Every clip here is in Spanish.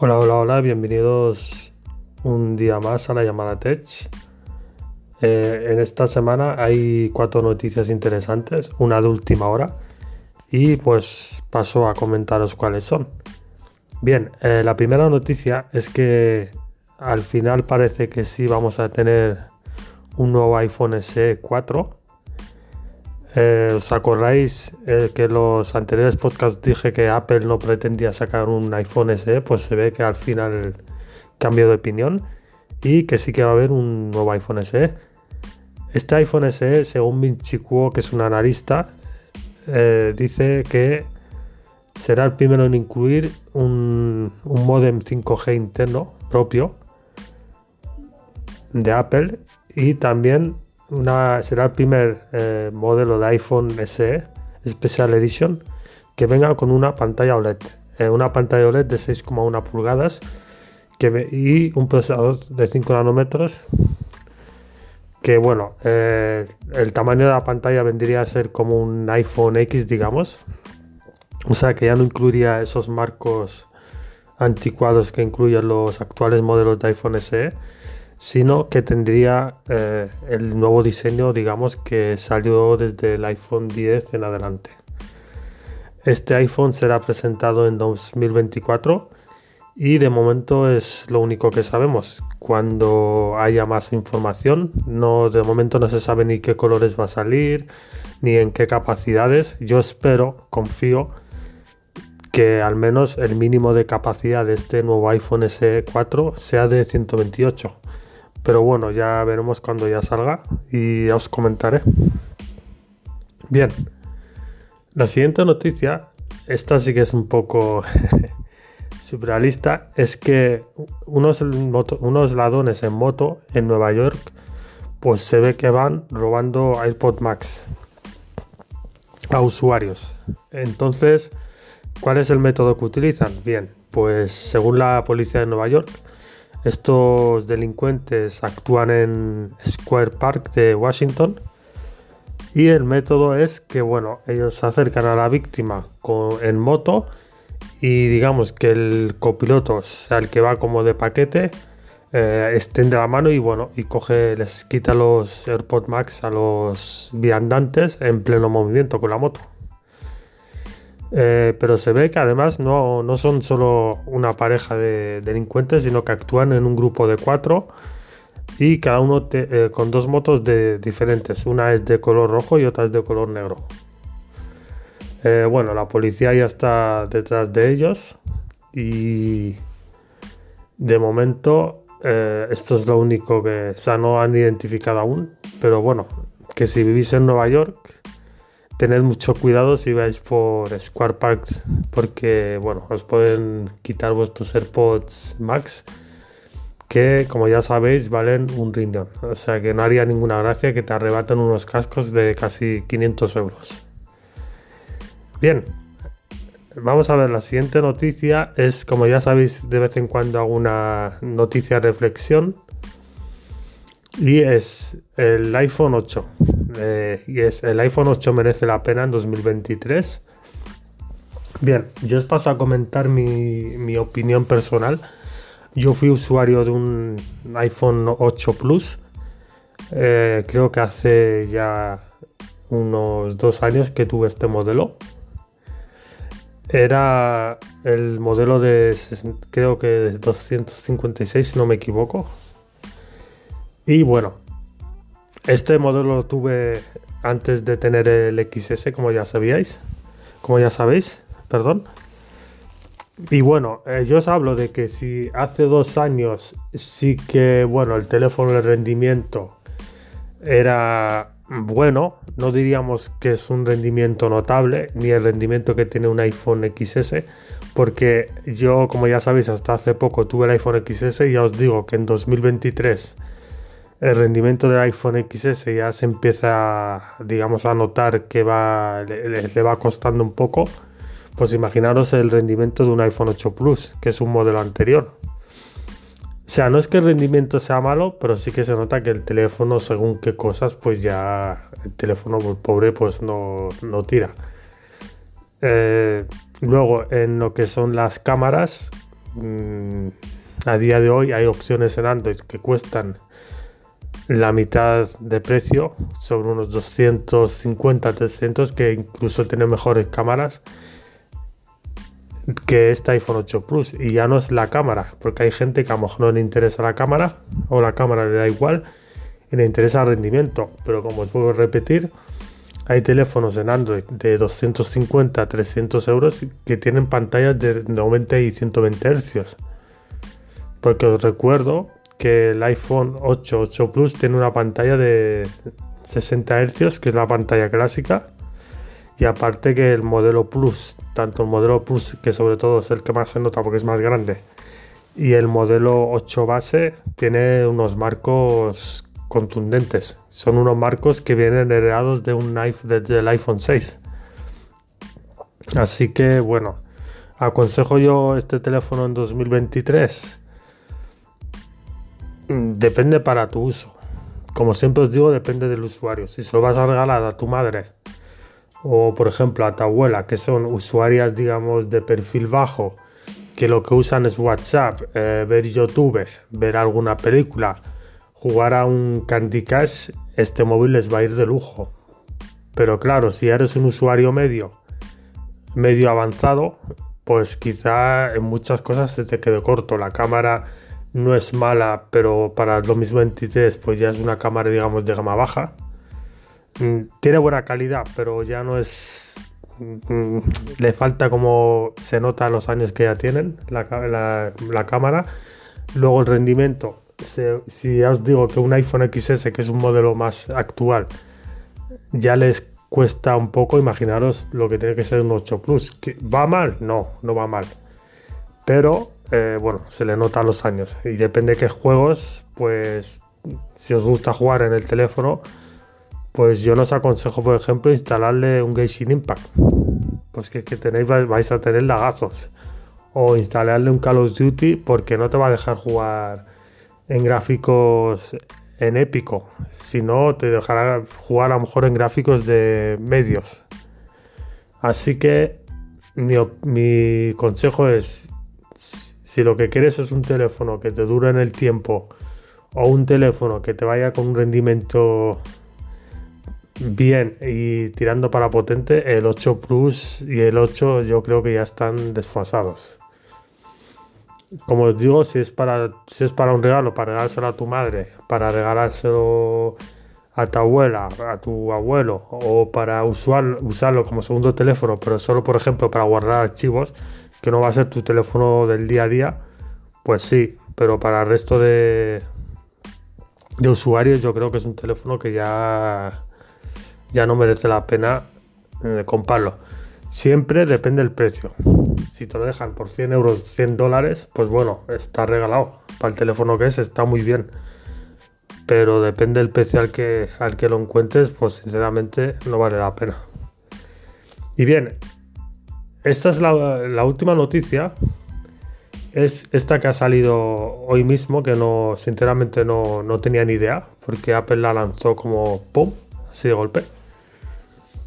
Hola, hola, hola, bienvenidos un día más a la llamada Tech. Eh, en esta semana hay cuatro noticias interesantes, una de última hora, y pues paso a comentaros cuáles son. Bien, eh, la primera noticia es que al final parece que sí vamos a tener un nuevo iPhone SE 4 eh, ¿Os acordáis eh, que los anteriores podcasts dije que Apple no pretendía sacar un iPhone SE? Pues se ve que al final cambió de opinión y que sí que va a haber un nuevo iPhone SE. Este iPhone SE, según Vinci que es un analista, eh, dice que será el primero en incluir un, un modem 5G interno propio de Apple y también será el primer eh, modelo de iPhone SE Special Edition que venga con una pantalla OLED. Eh, una pantalla OLED de 6,1 pulgadas y un procesador de 5 nanómetros. Que bueno, eh, el tamaño de la pantalla vendría a ser como un iPhone X, digamos. O sea que ya no incluiría esos marcos anticuados que incluyen los actuales modelos de iPhone SE sino que tendría eh, el nuevo diseño, digamos, que salió desde el iPhone 10 en adelante. Este iPhone será presentado en 2024 y de momento es lo único que sabemos. Cuando haya más información, no de momento no se sabe ni qué colores va a salir, ni en qué capacidades. Yo espero, confío que al menos el mínimo de capacidad de este nuevo iPhone SE4 sea de 128 pero bueno, ya veremos cuando ya salga y os comentaré. Bien, la siguiente noticia, esta sí que es un poco surrealista, es que unos, unos ladrones en moto en Nueva York, pues se ve que van robando iPod Max a usuarios. Entonces, ¿cuál es el método que utilizan? Bien, pues según la policía de Nueva York, estos delincuentes actúan en Square Park de Washington y el método es que bueno, ellos se acercan a la víctima en moto y digamos que el copiloto, sea el que va como de paquete, eh, extiende la mano y bueno, y coge, les quita los AirPods Max a los viandantes en pleno movimiento con la moto. Eh, pero se ve que además no, son solo una pareja de delincuentes, sino que actúan en un grupo de cuatro y cada uno eh, con dos motos de, diferentes. Una es de color rojo y otra es de color negro. Eh, bueno, la policía ya está detrás de ellos y de momento esto es lo único que o no han identificado aún. Pero bueno, que si vivís en Nueva York tened mucho cuidado si vais por Square Park porque bueno, os pueden quitar vuestros AirPods Max que como ya sabéis valen un riñón. O sea que no haría ninguna gracia que te arrebaten unos cascos de casi 500 euros. Bien, vamos a ver, la siguiente noticia es como ya sabéis de vez en cuando hago una noticia reflexión y es el iPhone 8. Eh, y es el iPhone 8 merece la pena en 2023. Bien, yo os paso a comentar mi, opinión personal. Yo fui usuario de un iPhone 8 Plus. Eh, creo que hace ya unos dos años que tuve este modelo. Era el modelo de, creo que 256, si no me equivoco. Y bueno, este modelo lo tuve antes de tener el XS, como ya sabíais, como ya sabéis, perdón. Y bueno, eh, yo os hablo de que si hace dos años sí que, bueno, el teléfono de rendimiento era bueno, no diríamos que es un rendimiento notable, ni el rendimiento que tiene un iPhone XS, porque yo, como ya sabéis, hasta hace poco tuve el iPhone XS y ya os digo que en 2023 el rendimiento del iPhone XS ya se empieza, digamos, a notar que va, le, va costando un poco, pues imaginaros el rendimiento de un iPhone 8 Plus, que es un modelo anterior. O sea, no es que el rendimiento sea malo, pero sí que se nota que el teléfono, según qué cosas, pues ya el teléfono pobre pues no, tira. Eh, luego, en lo que son las cámaras, mm, a día de hoy hay opciones en Android que cuestan la mitad de precio, sobre unos 250, 300, que incluso tienen mejores cámaras que este iPhone 8 Plus. Y ya no es la cámara, porque hay gente que a lo mejor no le interesa la cámara, o la cámara le da igual, y le interesa el rendimiento. Pero como os puedo repetir, hay teléfonos en Android de 250 300 euros que tienen pantallas de 90 y 120 Hz. Porque os recuerdo que el iPhone 8, 8 Plus tiene una pantalla de 60 Hz, que es la pantalla clásica. Y aparte que el modelo Plus, tanto el modelo Plus, que sobre todo es el que más se nota porque es más grande, y el modelo 8 base tiene unos marcos contundentes. Son unos marcos que vienen heredados de un del iPhone 6. Así que bueno, aconsejo yo este teléfono en 2023. Mm, depende para tu uso. Como siempre os digo, depende del usuario. Si se lo vas a regalar a tu madre o por ejemplo a tu abuela, que son usuarias digamos de perfil bajo, que lo que usan es WhatsApp, eh, ver YouTube, ver alguna película, jugar a un Candy Crush, este móvil les va a ir de lujo. Pero claro, si eres un usuario medio, medio avanzado, pues quizá en muchas cosas se te quede corto. La cámara no es mala, pero para el 2023 pues ya es una cámara digamos de gama baja. Mm, tiene buena calidad, pero ya no es... Mm, le falta como se nota los años que ya tienen la, la cámara. Luego el rendimiento si ya os digo que un iPhone XS, que es un modelo más actual, ya les cuesta un poco, imaginaros lo que tiene que ser un 8 Plus. ¿Va mal? No, no va mal. Pero eh, bueno, se le notan los años. Y depende de qué juegos, pues si os gusta jugar en el teléfono, pues yo os aconsejo, por ejemplo, instalarle un Genshin Impact. Pues que, tenéis, vais a tener lagazos. O instalarle un Call of Duty porque no te va a dejar jugar en gráficos en épico. Si no, te dejará jugar a lo mejor en gráficos de medios. Así que mi, consejo es, si lo que quieres es un teléfono que te dure en el tiempo o un teléfono que te vaya con un rendimiento bien y tirando para potente, el 8 Plus y el 8 yo creo que ya están desfasados. Como os digo, si es para, si es para un regalo, para regalárselo a tu madre, para regalárselo a tu abuela, a tu abuelo, o para usarlo como segundo teléfono, pero solo, por ejemplo, para guardar archivos, que no va a ser tu teléfono del día a día, pues sí, pero para el resto de, de usuarios yo creo que es un teléfono que ya, ya no merece la pena eh, comprarlo. Siempre depende del precio. Si te lo dejan por 100 euros, 100 dólares, pues bueno, está regalado. Para el teléfono que es, está muy bien. Pero depende del precio al que, al que lo encuentres, pues sinceramente no vale la pena. Y bien, esta es la, última noticia. Es esta que ha salido hoy mismo, que no, sinceramente no, no tenía ni idea, porque Apple la lanzó como ¡pum! así de golpe.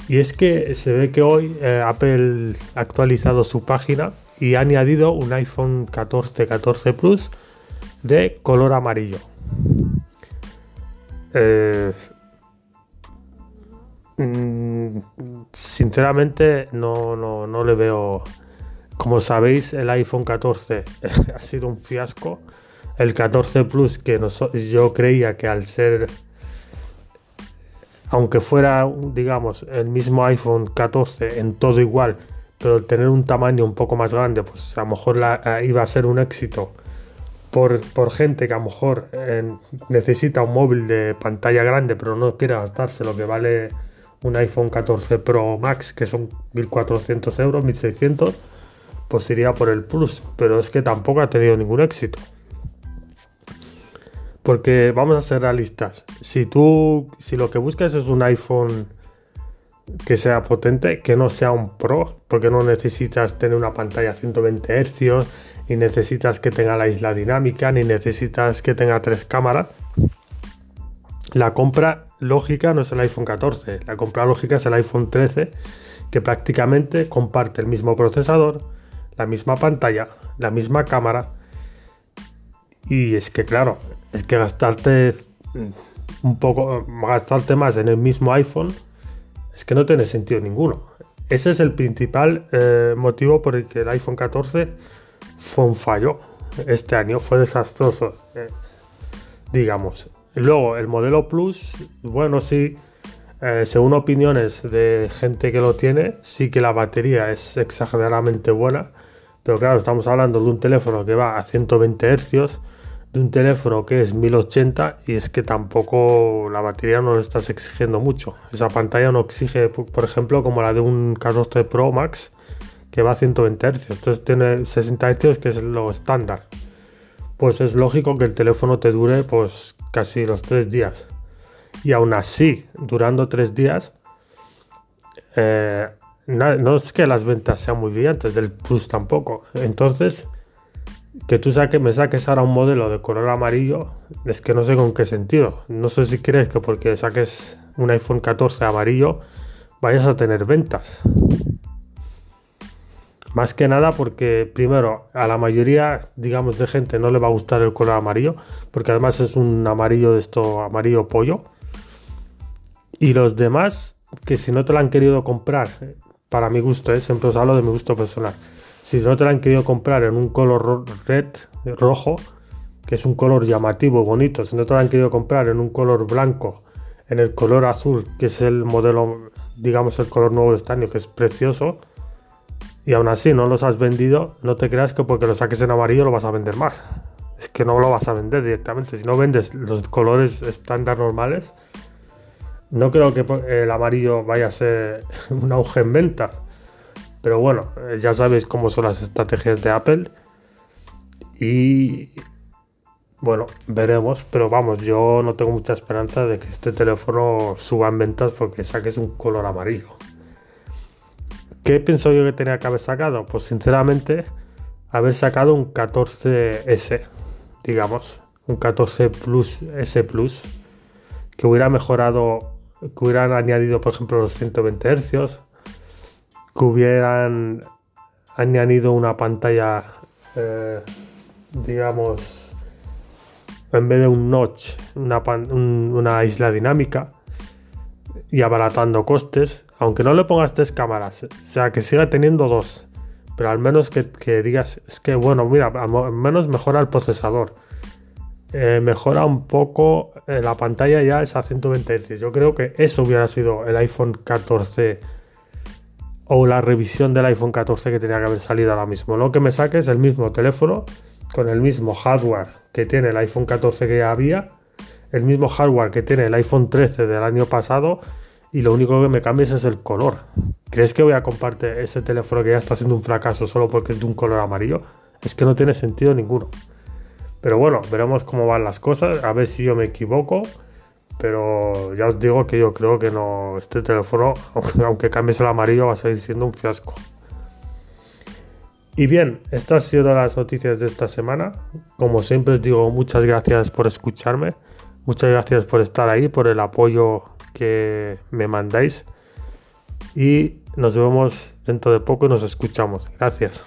Y es que se ve que hoy eh, Apple ha actualizado su página y ha añadido un iPhone 14, 14 Plus de color amarillo. Eh, mm, sinceramente no, no, le veo... Como sabéis, el iPhone 14 ha sido un fiasco. El 14 Plus, que yo creía que al ser aunque fuera, digamos, el mismo iPhone 14 en todo igual, pero tener un tamaño un poco más grande, pues a lo mejor eh, iba a ser un éxito por, gente que a lo mejor eh, necesita un móvil de pantalla grande, pero no quiere gastarse lo que vale un iPhone 14 Pro Max, que son 1400 euros, 1600, pues iría por el Plus, pero es que tampoco ha tenido ningún éxito. Porque vamos a ser realistas. Si tú, si lo que buscas es un iPhone que sea potente, que no sea un Pro, porque no necesitas tener una pantalla 120 Hz, ni necesitas que tenga la isla dinámica, ni necesitas que tenga tres cámaras. La compra lógica no es el iPhone 14, la compra lógica es el iPhone 13, que prácticamente comparte el mismo procesador, la misma pantalla, la misma cámara. Y es que claro, es que gastarte un poco, gastarte más en el mismo iPhone, es que no tiene sentido ninguno. Ese es el principal eh, motivo por el que el iPhone 14 fue un fallo. Este año fue desastroso, eh, digamos. Luego, el modelo Plus, bueno, sí, eh, según opiniones de gente que lo tiene, sí que la batería es exageradamente buena. Pero claro, estamos hablando de un teléfono que va a 120 Hz de un teléfono que es 1080 y es que tampoco la batería no le estás exigiendo mucho. Esa pantalla no exige, por ejemplo, como la de un 14 Pro Max que va a 120 Hz. Entonces tiene 60 Hz que es lo estándar. Pues es lógico que el teléfono te dure pues casi los 3 días. Y aún así, durando 3 días, eh, no, es que las ventas sean muy brillantes, del Plus tampoco. Entonces, que tú me saques ahora un modelo de color amarillo, es que no sé con qué sentido. No sé si crees que porque saques un iPhone 14 amarillo vayas a tener ventas. Más que nada porque primero a la mayoría, digamos, de gente no le va a gustar el color amarillo, porque además es un amarillo de esto, amarillo pollo. Y los demás, que si no te lo han querido comprar, para mi gusto, ¿eh? siempre os hablo de mi gusto personal si no te la han querido comprar en un color red, rojo, que es un color llamativo, bonito, si no te la han querido comprar en un color blanco, en el color azul, que es el modelo, digamos, el color nuevo de este año, que es precioso, y aún así no los has vendido, no te creas que porque lo saques en amarillo lo vas a vender más. Es que no lo vas a vender directamente. Si no vendes los colores estándar normales, no creo que el amarillo vaya a ser un auge en venta. Pero bueno, eh, ya sabéis cómo son las estrategias de Apple. Y bueno, veremos. Pero vamos, yo no tengo mucha esperanza de que este teléfono suba en ventas porque saques un color amarillo. ¿Qué pienso yo que tenía que haber sacado? Pues sinceramente, haber sacado un 14S, digamos, un 14 Plus S Plus, que hubiera mejorado, que hubieran añadido, por ejemplo, los 120 Hz, que hubieran añadido una pantalla, eh, digamos, en vez de un notch, una, isla dinámica y abaratando costes, aunque no le pongas tres cámaras, o sea, que siga teniendo dos, pero al menos que, digas, es que bueno, mira, al menos mejora el procesador. Eh, mejora un poco eh, la pantalla ya es a 120 Hz. Yo creo que eso hubiera sido el iPhone 14 o la revisión del iPhone 14 que tenía que haber salido ahora mismo. Lo que me saque es el mismo teléfono con el mismo hardware que tiene el iPhone 14 que ya había, el mismo hardware que tiene el iPhone 13 del año pasado y lo único que me cambia es el color. ¿Crees que voy a compartir ese teléfono que ya está siendo un fracaso solo porque es de un color amarillo? Es que no tiene sentido ninguno. Pero bueno, veremos cómo van las cosas, a ver si yo me equivoco pero ya os digo que yo creo que no, este teléfono, aunque cambies el amarillo, va a seguir siendo un fiasco. Y bien, estas han sido las noticias de esta semana. Como siempre os digo, muchas gracias por escucharme. Muchas gracias por estar ahí, por el apoyo que me mandáis. Y nos vemos dentro de poco y nos escuchamos. Gracias.